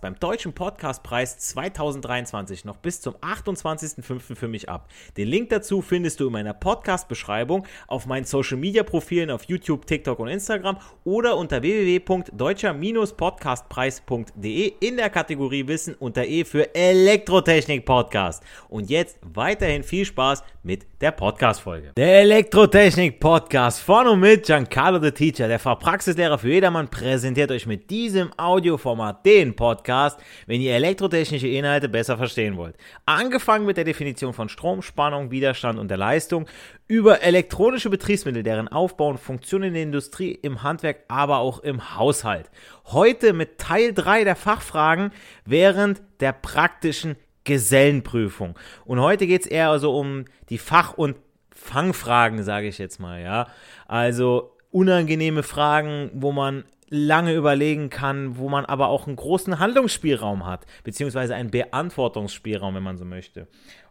beim Deutschen Podcastpreis 2023 noch bis zum 28.05. für mich ab. Den Link dazu findest du in meiner Podcast-Beschreibung auf meinen Social-Media-Profilen auf YouTube, TikTok und Instagram oder unter www.deutscher-podcastpreis.de in der Kategorie Wissen unter E für Elektrotechnik-Podcast. Und jetzt weiterhin viel Spaß mit der Podcast-Folge. Der Elektrotechnik-Podcast von und mit Giancarlo the Teacher, der Fachpraxislehrer für jedermann, präsentiert euch mit diesem Audioformat den Podcast, wenn ihr elektrotechnische Inhalte besser verstehen wollt. Angefangen mit der Definition von Strom, Spannung, Widerstand und der Leistung, über elektronische Betriebsmittel, deren Aufbau und Funktion in der Industrie, im Handwerk, aber auch im Haushalt. Heute mit Teil 3 der Fachfragen während der praktischen Gesellenprüfung. Und heute geht es eher also um die Fach- und Fangfragen, sage ich jetzt mal, ja. Also unangenehme Fragen, wo man lange überlegen kann, wo man aber auch einen großen Handlungsspielraum hat, beziehungsweise einen Beantwortungsspielraum, wenn man so möchte.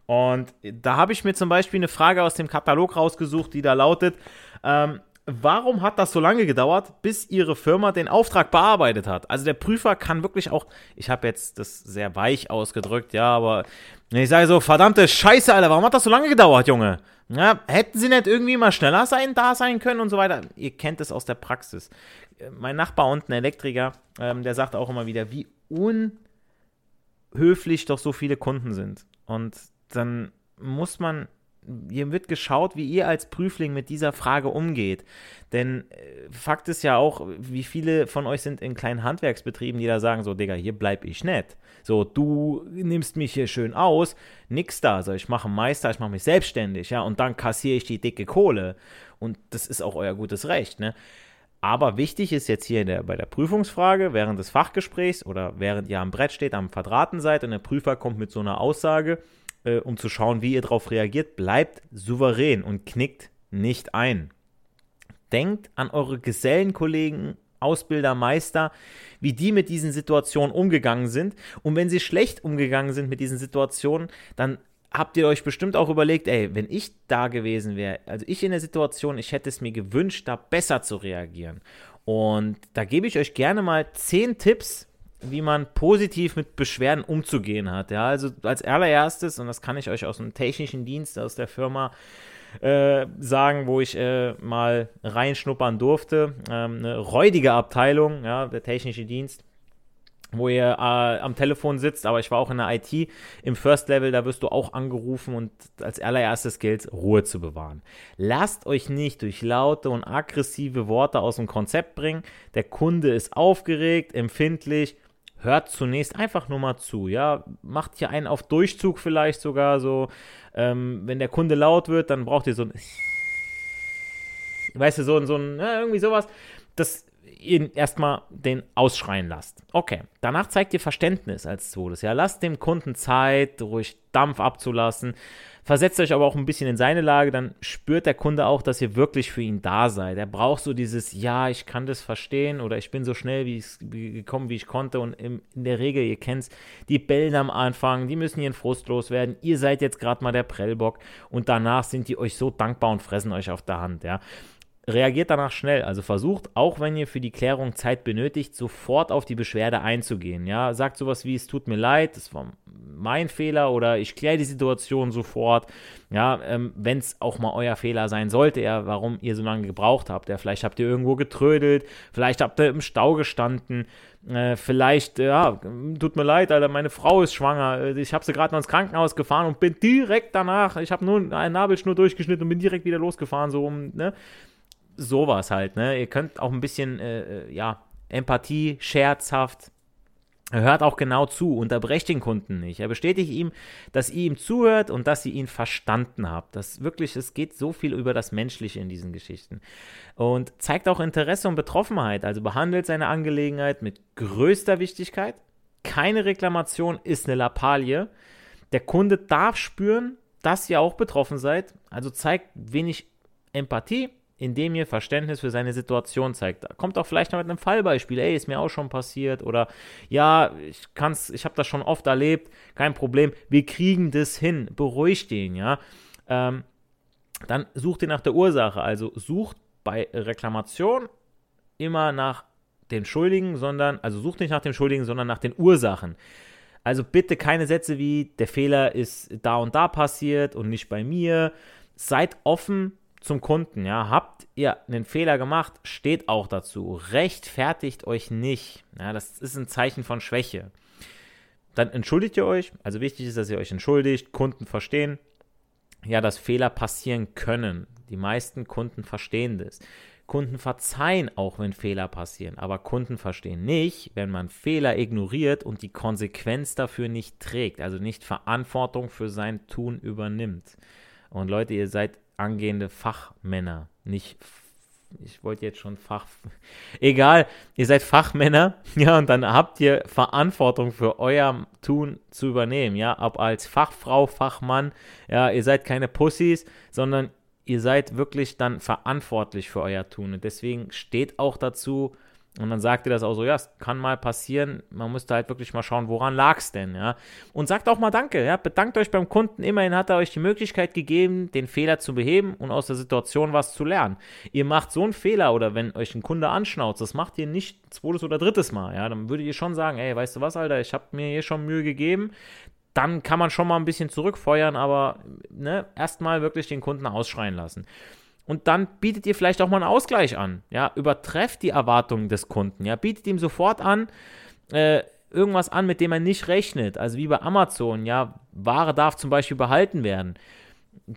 Und da habe ich mir zum Beispiel eine Frage aus dem Katalog rausgesucht, die da lautet, ähm, warum hat das so lange gedauert, bis Ihre Firma den Auftrag bearbeitet hat? Also der Prüfer kann wirklich auch, ich habe jetzt das sehr weich ausgedrückt, ja, aber ich sage so, verdammte Scheiße, Alter, warum hat das so lange gedauert, Junge? Ja, hätten Sie nicht irgendwie mal schneller sein, da sein können und so weiter? Ihr kennt es aus der Praxis mein Nachbar unten, Elektriker, ähm, der sagt auch immer wieder, wie unhöflich doch so viele Kunden sind. Und dann muss man, hier wird geschaut, wie ihr als Prüfling mit dieser Frage umgeht. Denn äh, Fakt ist ja auch, wie viele von euch sind in kleinen Handwerksbetrieben, die da sagen, so, Digga, hier bleib ich nicht. So, du nimmst mich hier schön aus, nix da. So, ich mache Meister, ich mache mich selbstständig, ja, und dann kassiere ich die dicke Kohle. Und das ist auch euer gutes Recht, ne? Aber wichtig ist jetzt hier der, bei der Prüfungsfrage, während des Fachgesprächs oder während ihr am Brett steht, am Verdrahten seid und der Prüfer kommt mit so einer Aussage, äh, um zu schauen, wie ihr darauf reagiert, bleibt souverän und knickt nicht ein. Denkt an eure Gesellenkollegen, Ausbilder, Meister, wie die mit diesen Situationen umgegangen sind. Und wenn sie schlecht umgegangen sind mit diesen Situationen, dann habt ihr euch bestimmt auch überlegt, ey, wenn ich da gewesen wäre, also ich in der Situation, ich hätte es mir gewünscht, da besser zu reagieren. Und da gebe ich euch gerne mal zehn Tipps, wie man positiv mit Beschwerden umzugehen hat. Ja, also als allererstes, und das kann ich euch aus dem technischen Dienst, aus der Firma äh, sagen, wo ich äh, mal reinschnuppern durfte. Ähm, eine räudige Abteilung, ja, der technische Dienst wo ihr äh, am Telefon sitzt, aber ich war auch in der IT im First Level, da wirst du auch angerufen und als allererstes gilt, Ruhe zu bewahren. Lasst euch nicht durch laute und aggressive Worte aus dem Konzept bringen. Der Kunde ist aufgeregt, empfindlich. Hört zunächst einfach nur mal zu, ja. Macht hier einen auf Durchzug vielleicht sogar so. Ähm, wenn der Kunde laut wird, dann braucht ihr so ein. Weißt du, so, so ein, ja, irgendwie sowas. Das ihn erstmal den ausschreien lasst. Okay, danach zeigt ihr Verständnis als zweites. Ja, lasst dem Kunden Zeit, ruhig Dampf abzulassen. Versetzt euch aber auch ein bisschen in seine Lage, dann spürt der Kunde auch, dass ihr wirklich für ihn da seid. Er braucht so dieses, ja, ich kann das verstehen oder ich bin so schnell wie gekommen, wie ich konnte. Und in, in der Regel, ihr kennt es, die bellen am Anfang, die müssen ihren Frust loswerden. Ihr seid jetzt gerade mal der Prellbock und danach sind die euch so dankbar und fressen euch auf der Hand, ja reagiert danach schnell. Also versucht, auch wenn ihr für die Klärung Zeit benötigt, sofort auf die Beschwerde einzugehen. Ja, sagt sowas wie, es tut mir leid, das war mein Fehler oder ich kläre die Situation sofort. Ja, ähm, wenn es auch mal euer Fehler sein sollte, ja, warum ihr so lange gebraucht habt. Ja, vielleicht habt ihr irgendwo getrödelt, vielleicht habt ihr im Stau gestanden. Äh, vielleicht, ja, tut mir leid, Alter, meine Frau ist schwanger. Äh, ich habe sie gerade noch ins Krankenhaus gefahren und bin direkt danach, ich habe nur einen Nabelschnur durchgeschnitten und bin direkt wieder losgefahren, so um, ne? Sowas halt, ne? Ihr könnt auch ein bisschen, äh, äh, ja, Empathie, scherzhaft. Hört auch genau zu, unterbrecht den Kunden nicht. Er bestätigt ihm, dass ihr ihm zuhört und dass ihr ihn verstanden habt. Das wirklich, es geht so viel über das Menschliche in diesen Geschichten. Und zeigt auch Interesse und Betroffenheit, also behandelt seine Angelegenheit mit größter Wichtigkeit. Keine Reklamation ist eine Lappalie. Der Kunde darf spüren, dass ihr auch betroffen seid. Also zeigt wenig Empathie, indem ihr Verständnis für seine Situation zeigt. Kommt auch vielleicht noch mit einem Fallbeispiel, ey, ist mir auch schon passiert oder ja, ich kann's, ich habe das schon oft erlebt, kein Problem, wir kriegen das hin, beruhigt den, ja. Ähm, dann sucht ihr nach der Ursache, also sucht bei Reklamation immer nach den Schuldigen, sondern, also sucht nicht nach dem Schuldigen, sondern nach den Ursachen. Also bitte keine Sätze wie, der Fehler ist da und da passiert und nicht bei mir. Seid offen zum Kunden, ja, habt ihr einen Fehler gemacht, steht auch dazu. Rechtfertigt euch nicht. Ja, das ist ein Zeichen von Schwäche. Dann entschuldigt ihr euch. Also wichtig ist, dass ihr euch entschuldigt, Kunden verstehen, ja, dass Fehler passieren können. Die meisten Kunden verstehen das. Kunden verzeihen auch, wenn Fehler passieren, aber Kunden verstehen nicht, wenn man Fehler ignoriert und die Konsequenz dafür nicht trägt, also nicht Verantwortung für sein Tun übernimmt. Und Leute, ihr seid angehende Fachmänner, nicht ich wollte jetzt schon Fach. Egal, ihr seid Fachmänner, ja, und dann habt ihr Verantwortung für euer Tun zu übernehmen, ja, ob als Fachfrau, Fachmann, ja, ihr seid keine Pussys, sondern ihr seid wirklich dann verantwortlich für euer Tun. Und deswegen steht auch dazu, und dann sagt ihr das auch so, ja, es kann mal passieren, man müsste halt wirklich mal schauen, woran lag es denn, ja. Und sagt auch mal Danke, ja, bedankt euch beim Kunden, immerhin hat er euch die Möglichkeit gegeben, den Fehler zu beheben und aus der Situation was zu lernen. Ihr macht so einen Fehler oder wenn euch ein Kunde anschnauzt, das macht ihr nicht zweites oder drittes Mal, ja, dann würdet ihr schon sagen, ey, weißt du was, Alter, ich habe mir hier schon Mühe gegeben, dann kann man schon mal ein bisschen zurückfeuern, aber ne, erstmal wirklich den Kunden ausschreien lassen und dann bietet ihr vielleicht auch mal einen Ausgleich an. Ja, übertrefft die Erwartungen des Kunden. Ja, bietet ihm sofort an, äh, irgendwas an, mit dem er nicht rechnet. Also wie bei Amazon, ja, Ware darf zum Beispiel behalten werden.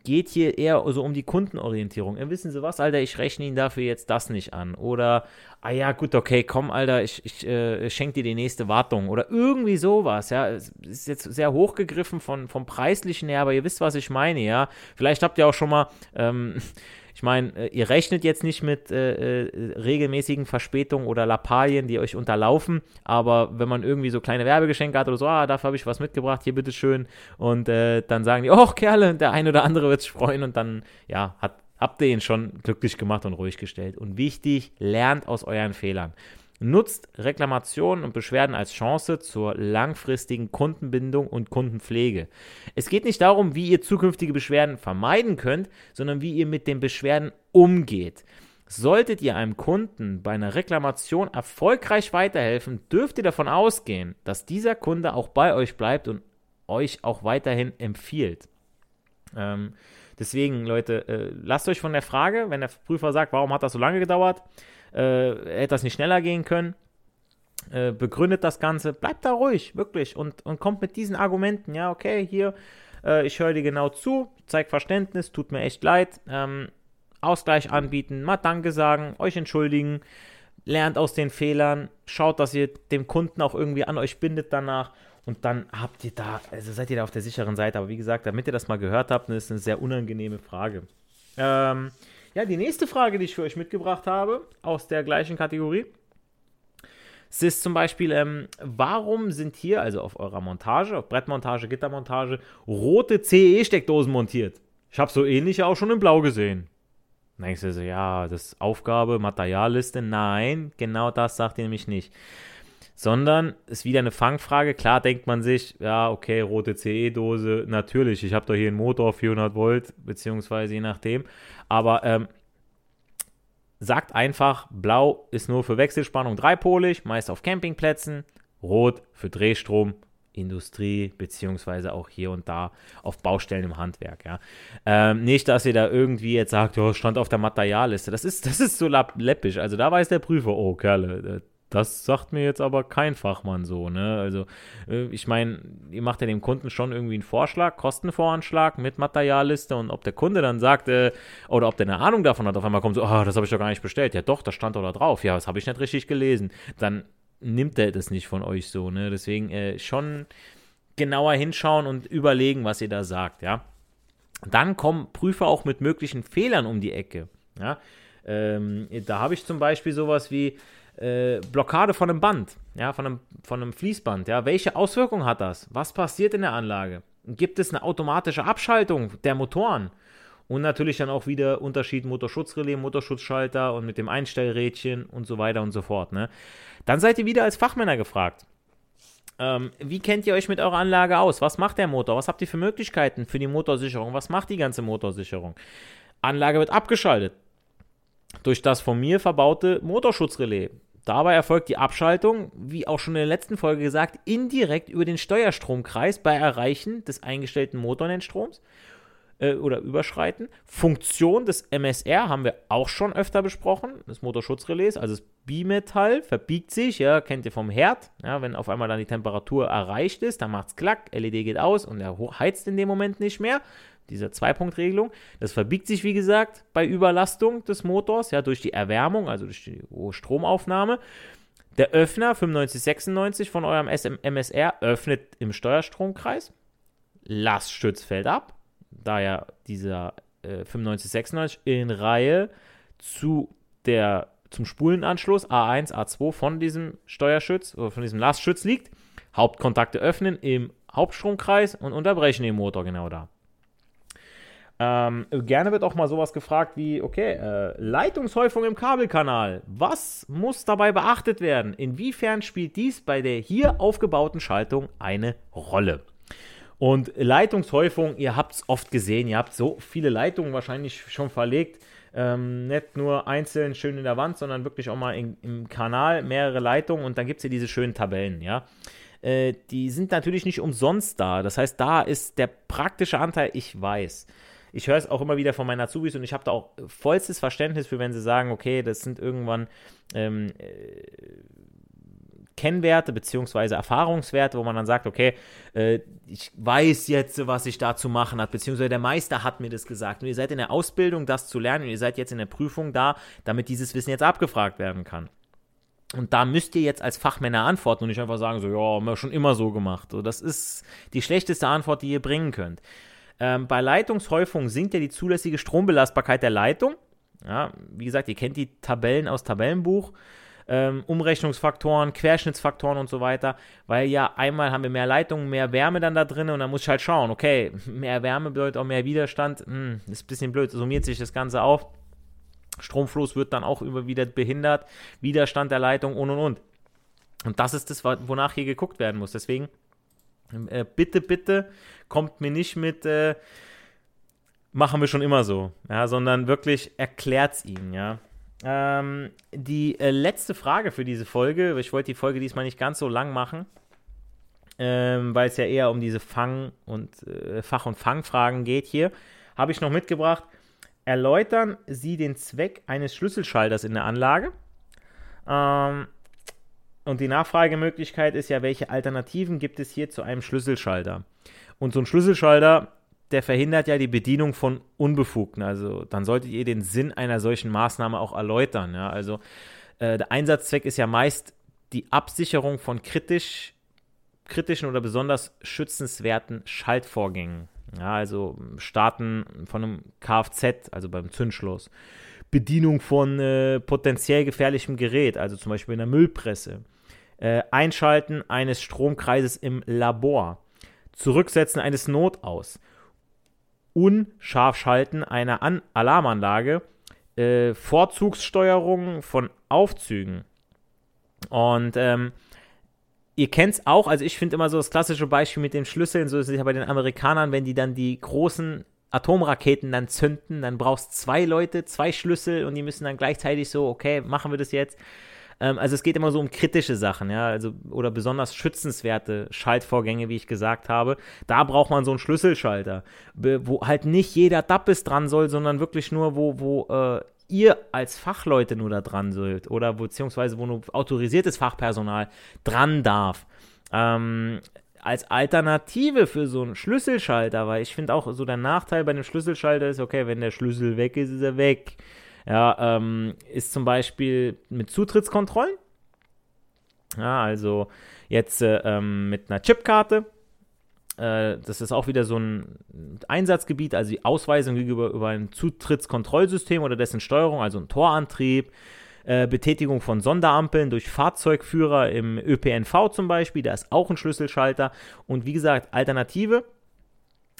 Geht hier eher so um die Kundenorientierung. Ja, wissen Sie was, Alter, ich rechne Ihnen dafür jetzt das nicht an. Oder, ah ja, gut, okay, komm, Alter, ich, ich äh, schenke dir die nächste Wartung. Oder irgendwie sowas, ja. Es ist jetzt sehr hochgegriffen von, vom Preislichen her, aber ihr wisst, was ich meine, ja. Vielleicht habt ihr auch schon mal, ähm, ich meine, äh, ihr rechnet jetzt nicht mit äh, äh, regelmäßigen Verspätungen oder Lappalien, die euch unterlaufen, aber wenn man irgendwie so kleine Werbegeschenke hat oder so, ah, dafür habe ich was mitgebracht, hier bitteschön, und äh, dann sagen die, oh, Kerle, der eine oder andere wird sich freuen und dann, ja, hat, habt ihr ihn schon glücklich gemacht und ruhig gestellt. Und wichtig, lernt aus euren Fehlern. Nutzt Reklamationen und Beschwerden als Chance zur langfristigen Kundenbindung und Kundenpflege. Es geht nicht darum, wie ihr zukünftige Beschwerden vermeiden könnt, sondern wie ihr mit den Beschwerden umgeht. Solltet ihr einem Kunden bei einer Reklamation erfolgreich weiterhelfen, dürft ihr davon ausgehen, dass dieser Kunde auch bei euch bleibt und euch auch weiterhin empfiehlt. Ähm, deswegen, Leute, äh, lasst euch von der Frage, wenn der Prüfer sagt, warum hat das so lange gedauert, äh, hätte das nicht schneller gehen können. Äh, begründet das Ganze, bleibt da ruhig, wirklich, und, und kommt mit diesen Argumenten, ja, okay, hier, äh, ich höre dir genau zu, zeig Verständnis, tut mir echt leid, ähm, Ausgleich anbieten, mal Danke sagen, euch entschuldigen, lernt aus den Fehlern, schaut, dass ihr dem Kunden auch irgendwie an euch bindet danach und dann habt ihr da, also seid ihr da auf der sicheren Seite. Aber wie gesagt, damit ihr das mal gehört habt, ist eine sehr unangenehme Frage. Ähm, ja, die nächste Frage, die ich für euch mitgebracht habe, aus der gleichen Kategorie, Es ist zum Beispiel, ähm, warum sind hier, also auf eurer Montage, auf Brettmontage, Gittermontage, rote CE-Steckdosen montiert? Ich habe so ähnliche auch schon in Blau gesehen. Dann denkst du so, ja, das ist Aufgabe, Materialliste. Nein, genau das sagt ihr nämlich nicht. Sondern ist wieder eine Fangfrage. Klar denkt man sich, ja, okay, rote CE-Dose, natürlich, ich habe doch hier einen Motor auf 400 Volt, beziehungsweise je nachdem. Aber ähm, sagt einfach, blau ist nur für Wechselspannung dreipolig, meist auf Campingplätzen, rot für Drehstrom, Industrie, beziehungsweise auch hier und da auf Baustellen im Handwerk. Ja. Ähm, nicht, dass ihr da irgendwie jetzt sagt, ja, stand auf der Materialliste. Das ist, das ist so läppisch. Also da weiß der Prüfer, oh Kerle, äh, das sagt mir jetzt aber kein Fachmann so, ne? Also, äh, ich meine, ihr macht ja dem Kunden schon irgendwie einen Vorschlag, Kostenvoranschlag mit Materialliste und ob der Kunde dann sagt, äh, oder ob der eine Ahnung davon hat, auf einmal kommt so, oh, das habe ich doch gar nicht bestellt. Ja, doch, das stand doch da drauf. Ja, das habe ich nicht richtig gelesen. Dann nimmt er das nicht von euch so, ne? Deswegen äh, schon genauer hinschauen und überlegen, was ihr da sagt, ja? Dann kommen Prüfer auch mit möglichen Fehlern um die Ecke, ja? Ähm, da habe ich zum Beispiel sowas wie, äh, Blockade von einem Band, ja, von einem, von einem Fließband, ja, welche Auswirkungen hat das? Was passiert in der Anlage? Gibt es eine automatische Abschaltung der Motoren? Und natürlich dann auch wieder Unterschied Motorschutzrelais, Motorschutzschalter und mit dem Einstellrädchen und so weiter und so fort. Ne? Dann seid ihr wieder als Fachmänner gefragt. Ähm, wie kennt ihr euch mit eurer Anlage aus? Was macht der Motor? Was habt ihr für Möglichkeiten für die Motorsicherung? Was macht die ganze Motorsicherung? Anlage wird abgeschaltet durch das von mir verbaute Motorschutzrelais. Dabei erfolgt die Abschaltung, wie auch schon in der letzten Folge gesagt, indirekt über den Steuerstromkreis bei Erreichen des eingestellten Motornettstroms äh, oder Überschreiten. Funktion des MSR haben wir auch schon öfter besprochen, des Motorschutzrelais, also das Bimetall verbiegt sich, ja, kennt ihr vom Herd, ja, wenn auf einmal dann die Temperatur erreicht ist, dann macht es klack, LED geht aus und er heizt in dem Moment nicht mehr dieser Zwei-Punkt-Regelung. Das verbiegt sich, wie gesagt, bei Überlastung des Motors, ja, durch die Erwärmung, also durch die hohe Stromaufnahme. Der Öffner 9596 von eurem MSR öffnet im Steuerstromkreis. Laststütz fällt ab, da ja dieser äh, 9596 in Reihe zu der, zum Spulenanschluss A1, A2 von diesem Steuerschütz oder von diesem Lastschütz liegt. Hauptkontakte öffnen im Hauptstromkreis und unterbrechen den Motor genau da. Ähm, gerne wird auch mal sowas gefragt wie, okay, äh, Leitungshäufung im Kabelkanal. Was muss dabei beachtet werden? Inwiefern spielt dies bei der hier aufgebauten Schaltung eine Rolle? Und Leitungshäufung, ihr habt es oft gesehen, ihr habt so viele Leitungen wahrscheinlich schon verlegt. Ähm, nicht nur einzeln schön in der Wand, sondern wirklich auch mal in, im Kanal mehrere Leitungen und dann gibt es hier diese schönen Tabellen, ja. Äh, die sind natürlich nicht umsonst da. Das heißt, da ist der praktische Anteil, ich weiß ich höre es auch immer wieder von meinen Azubis und ich habe da auch vollstes Verständnis für, wenn sie sagen, okay, das sind irgendwann ähm, äh, Kennwerte beziehungsweise Erfahrungswerte, wo man dann sagt, okay, äh, ich weiß jetzt, was ich da zu machen hat, beziehungsweise der Meister hat mir das gesagt und ihr seid in der Ausbildung, das zu lernen und ihr seid jetzt in der Prüfung da, damit dieses Wissen jetzt abgefragt werden kann. Und da müsst ihr jetzt als Fachmänner antworten und nicht einfach sagen, so, ja, haben wir schon immer so gemacht. So, das ist die schlechteste Antwort, die ihr bringen könnt. Ähm, bei Leitungshäufung sinkt ja die zulässige Strombelastbarkeit der Leitung. Ja, wie gesagt, ihr kennt die Tabellen aus Tabellenbuch. Ähm, Umrechnungsfaktoren, Querschnittsfaktoren und so weiter, weil ja einmal haben wir mehr Leitungen, mehr Wärme dann da drin und dann muss ich halt schauen, okay, mehr Wärme bedeutet auch mehr Widerstand, hm, ist ein bisschen blöd, summiert sich das Ganze auf, Stromfluss wird dann auch immer wieder behindert, Widerstand der Leitung und und und. Und das ist das, wonach hier geguckt werden muss. Deswegen äh, bitte, bitte kommt mir nicht mit, äh, machen wir schon immer so, ja, sondern wirklich erklärt es ihnen, ja. Ähm, die äh, letzte Frage für diese Folge, ich wollte die Folge diesmal nicht ganz so lang machen, ähm, weil es ja eher um diese Fang- und äh, Fach- und Fangfragen geht hier, habe ich noch mitgebracht. Erläutern Sie den Zweck eines Schlüsselschalters in der Anlage. Ähm, und die Nachfragemöglichkeit ist ja, welche Alternativen gibt es hier zu einem Schlüsselschalter? Und so ein Schlüsselschalter, der verhindert ja die Bedienung von Unbefugten. Also dann solltet ihr den Sinn einer solchen Maßnahme auch erläutern. Ja? Also äh, der Einsatzzweck ist ja meist die Absicherung von kritisch, kritischen oder besonders schützenswerten Schaltvorgängen. Ja, also Starten von einem Kfz, also beim Zündschloss. Bedienung von äh, potenziell gefährlichem Gerät, also zum Beispiel in der Müllpresse äh, Einschalten eines Stromkreises im Labor, Zurücksetzen eines Notaus, Unscharfschalten einer An Alarmanlage, äh, Vorzugssteuerung von Aufzügen. Und ähm, ihr kennt es auch, also ich finde immer so das klassische Beispiel mit den Schlüsseln, so ist es ja bei den Amerikanern, wenn die dann die großen Atomraketen dann zünden, dann brauchst zwei Leute, zwei Schlüssel und die müssen dann gleichzeitig so, okay, machen wir das jetzt. Ähm, also es geht immer so um kritische Sachen, ja, also oder besonders schützenswerte Schaltvorgänge, wie ich gesagt habe. Da braucht man so einen Schlüsselschalter, wo halt nicht jeder Dappes dran soll, sondern wirklich nur, wo, wo äh, ihr als Fachleute nur da dran sollt oder beziehungsweise wo nur autorisiertes Fachpersonal dran darf. Ähm, als Alternative für so einen Schlüsselschalter, weil ich finde auch so der Nachteil bei einem Schlüsselschalter ist, okay, wenn der Schlüssel weg ist, ist er weg. Ja, ähm, ist zum Beispiel mit Zutrittskontrollen. Ja, also jetzt äh, ähm, mit einer Chipkarte. Äh, das ist auch wieder so ein Einsatzgebiet, also die Ausweisung gegenüber über ein Zutrittskontrollsystem oder dessen Steuerung, also ein Torantrieb. Äh, Betätigung von Sonderampeln durch Fahrzeugführer im ÖPNV zum Beispiel, da ist auch ein Schlüsselschalter. Und wie gesagt, Alternative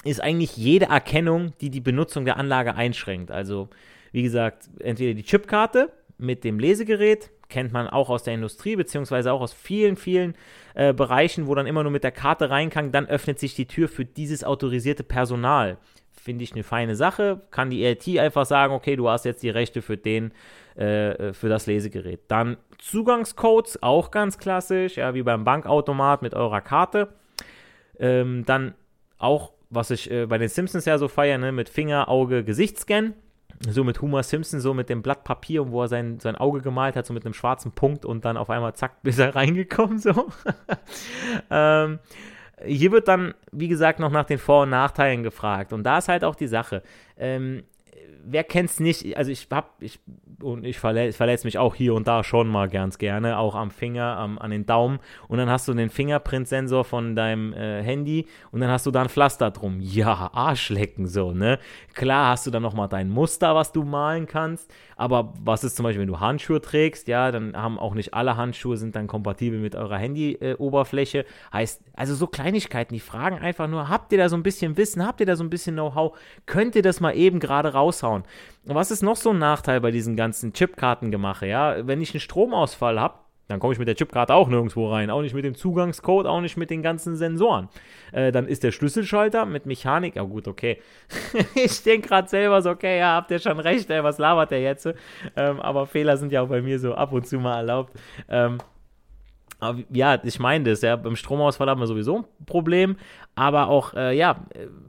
ist eigentlich jede Erkennung, die die Benutzung der Anlage einschränkt. Also wie gesagt, entweder die Chipkarte mit dem Lesegerät, kennt man auch aus der Industrie, beziehungsweise auch aus vielen, vielen äh, Bereichen, wo dann immer nur mit der Karte rein kann, dann öffnet sich die Tür für dieses autorisierte Personal. Finde ich eine feine Sache. Kann die ELT einfach sagen, okay, du hast jetzt die Rechte für den äh, für das Lesegerät. Dann Zugangscodes, auch ganz klassisch, ja, wie beim Bankautomat mit eurer Karte. Ähm, dann auch, was ich äh, bei den Simpsons ja so feiere, ne, mit Finger, Auge, Gesichtsscan. So mit Homer Simpson, so mit dem Blatt Papier, wo er sein, sein Auge gemalt hat, so mit einem schwarzen Punkt und dann auf einmal zack, bis er reingekommen, so. ähm, hier wird dann, wie gesagt, noch nach den Vor- und Nachteilen gefragt. Und da ist halt auch die Sache. Ähm, wer kennt's nicht? Also ich hab, ich, und ich verletze verletz mich auch hier und da schon mal ganz gerne, auch am Finger, am, an den Daumen. Und dann hast du den Fingerprint-Sensor von deinem äh, Handy und dann hast du da ein Pflaster drum. Ja, Arschlecken so, ne? Klar hast du dann nochmal dein Muster, was du malen kannst. Aber was ist zum Beispiel, wenn du Handschuhe trägst, ja, dann haben auch nicht alle Handschuhe sind dann kompatibel mit eurer Handy-Oberfläche. Äh, heißt, also so Kleinigkeiten, die fragen einfach nur, habt ihr da so ein bisschen Wissen, habt ihr da so ein bisschen Know-how? Könnt ihr das mal eben gerade raushauen? Was ist noch so ein Nachteil bei diesen ganzen Chipkartengemache, ja? Wenn ich einen Stromausfall habe, dann komme ich mit der Chipkarte auch nirgendwo rein. Auch nicht mit dem Zugangscode, auch nicht mit den ganzen Sensoren. Äh, dann ist der Schlüsselschalter mit Mechanik. Ja, gut, okay. ich denke gerade selber so, okay, ja, habt ihr schon recht, ey, was labert der jetzt? Ähm, aber Fehler sind ja auch bei mir so ab und zu mal erlaubt. Ähm, ja, ich meine das, ja, beim Stromausfall haben wir sowieso ein Problem, aber auch, äh, ja,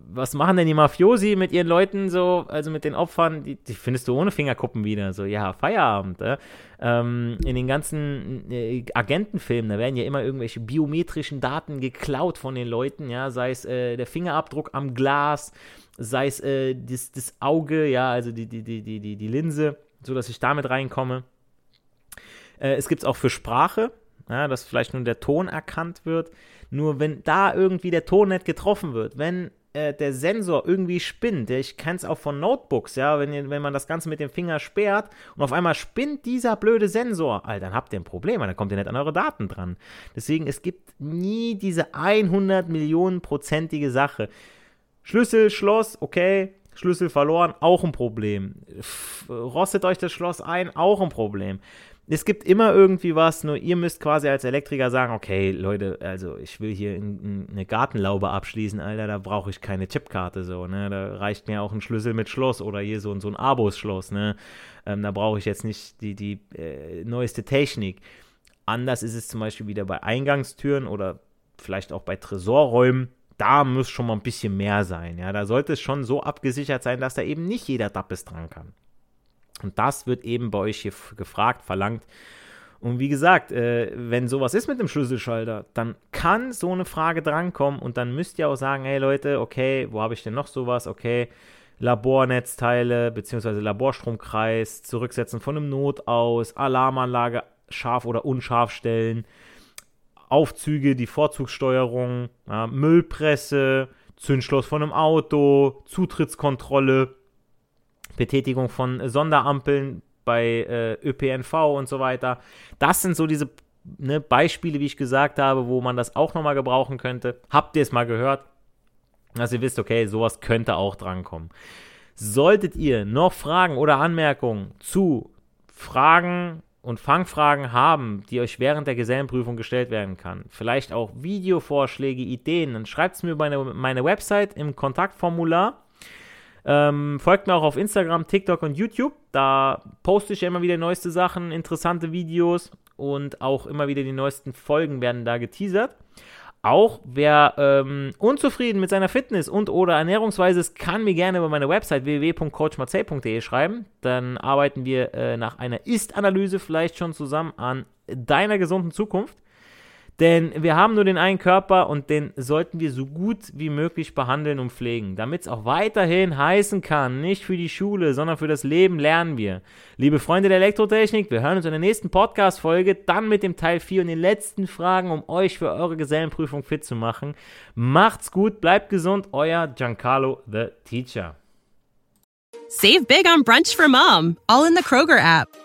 was machen denn die Mafiosi mit ihren Leuten so, also mit den Opfern, die, die findest du ohne Fingerkuppen wieder, so, ja, Feierabend, äh? ähm, in den ganzen äh, Agentenfilmen, da werden ja immer irgendwelche biometrischen Daten geklaut von den Leuten, ja, sei es äh, der Fingerabdruck am Glas, sei es äh, das, das Auge, ja, also die, die, die, die, die, die Linse, so dass ich damit reinkomme. Äh, es gibt es auch für Sprache, ja, dass vielleicht nur der Ton erkannt wird. Nur wenn da irgendwie der Ton nicht getroffen wird, wenn äh, der Sensor irgendwie spinnt, ich kenne es auch von Notebooks, ja, wenn, wenn man das Ganze mit dem Finger sperrt und auf einmal spinnt dieser blöde Sensor, Alter, dann habt ihr ein Problem, dann kommt ihr nicht an eure Daten dran. Deswegen, es gibt nie diese 100 Millionen prozentige Sache. Schlüssel, Schloss, okay, Schlüssel verloren, auch ein Problem. Rostet euch das Schloss ein, auch ein Problem es gibt immer irgendwie was, nur ihr müsst quasi als Elektriker sagen, okay, Leute, also ich will hier in, in eine Gartenlaube abschließen, Alter, da brauche ich keine Chipkarte so, ne? Da reicht mir auch ein Schlüssel mit Schloss oder hier so, so ein Abos-Schloss, ne? Ähm, da brauche ich jetzt nicht die, die äh, neueste Technik. Anders ist es zum Beispiel wieder bei Eingangstüren oder vielleicht auch bei Tresorräumen. Da muss schon mal ein bisschen mehr sein, ja. Da sollte es schon so abgesichert sein, dass da eben nicht jeder Dappes dran kann. Und das wird eben bei euch hier gefragt, verlangt. Und wie gesagt, äh, wenn sowas ist mit dem Schlüsselschalter, dann kann so eine Frage drankommen und dann müsst ihr auch sagen, hey Leute, okay, wo habe ich denn noch sowas? Okay, Labornetzteile bzw. Laborstromkreis, Zurücksetzen von einem Notaus, Alarmanlage scharf oder unscharf stellen, Aufzüge, die Vorzugssteuerung, ja, Müllpresse, Zündschloss von einem Auto, Zutrittskontrolle, Betätigung von Sonderampeln bei äh, ÖPNV und so weiter. Das sind so diese ne, Beispiele, wie ich gesagt habe, wo man das auch nochmal gebrauchen könnte. Habt ihr es mal gehört? Dass ihr wisst, okay, sowas könnte auch drankommen. Solltet ihr noch Fragen oder Anmerkungen zu Fragen und Fangfragen haben, die euch während der Gesellenprüfung gestellt werden kann, vielleicht auch Videovorschläge, Ideen, dann schreibt es mir über meine, meine Website im Kontaktformular. Ähm, folgt mir auch auf Instagram, TikTok und YouTube. Da poste ich ja immer wieder neueste Sachen, interessante Videos und auch immer wieder die neuesten Folgen werden da geteasert. Auch wer ähm, unzufrieden mit seiner Fitness und oder Ernährungsweise ist, kann mir gerne über meine Website www.coachmarcel.de schreiben. Dann arbeiten wir äh, nach einer Ist-Analyse vielleicht schon zusammen an deiner gesunden Zukunft. Denn wir haben nur den einen Körper und den sollten wir so gut wie möglich behandeln und pflegen, damit es auch weiterhin heißen kann, nicht für die Schule, sondern für das Leben lernen wir. Liebe Freunde der Elektrotechnik, wir hören uns in der nächsten Podcast-Folge, dann mit dem Teil 4 und den letzten Fragen, um euch für eure Gesellenprüfung fit zu machen. Macht's gut, bleibt gesund, euer Giancarlo the Teacher. Save big on brunch for mom, all in the Kroger app.